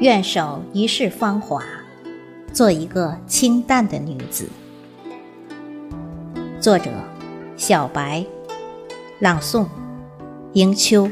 愿守一世芳华，做一个清淡的女子。作者：小白，朗诵：迎秋。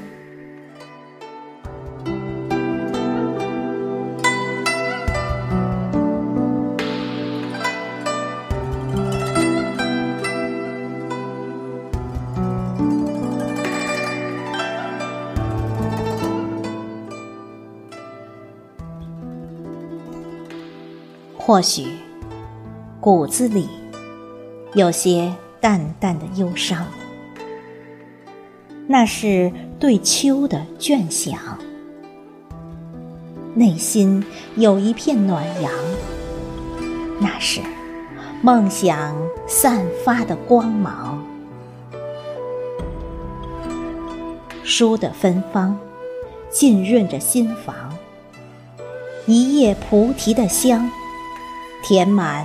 或许骨子里有些淡淡的忧伤，那是对秋的倦想；内心有一片暖阳，那是梦想散发的光芒。书的芬芳浸润着心房，一叶菩提的香。填满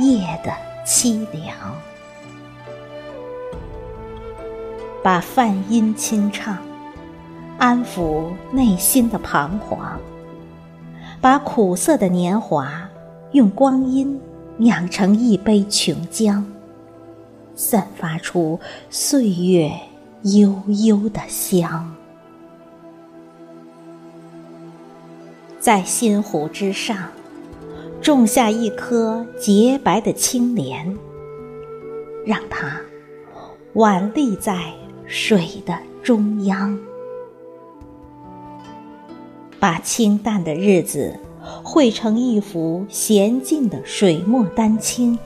夜的凄凉，把梵音轻唱，安抚内心的彷徨；把苦涩的年华，用光阴酿成一杯琼浆，散发出岁月悠悠的香，在心湖之上。种下一颗洁白的青莲，让它挽立在水的中央，把清淡的日子绘成一幅娴静的水墨丹青，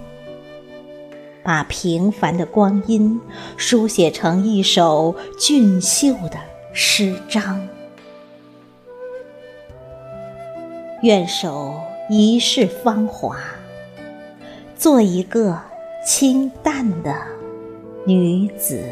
把平凡的光阴书写成一首俊秀的诗章。愿守。一世芳华，做一个清淡的女子。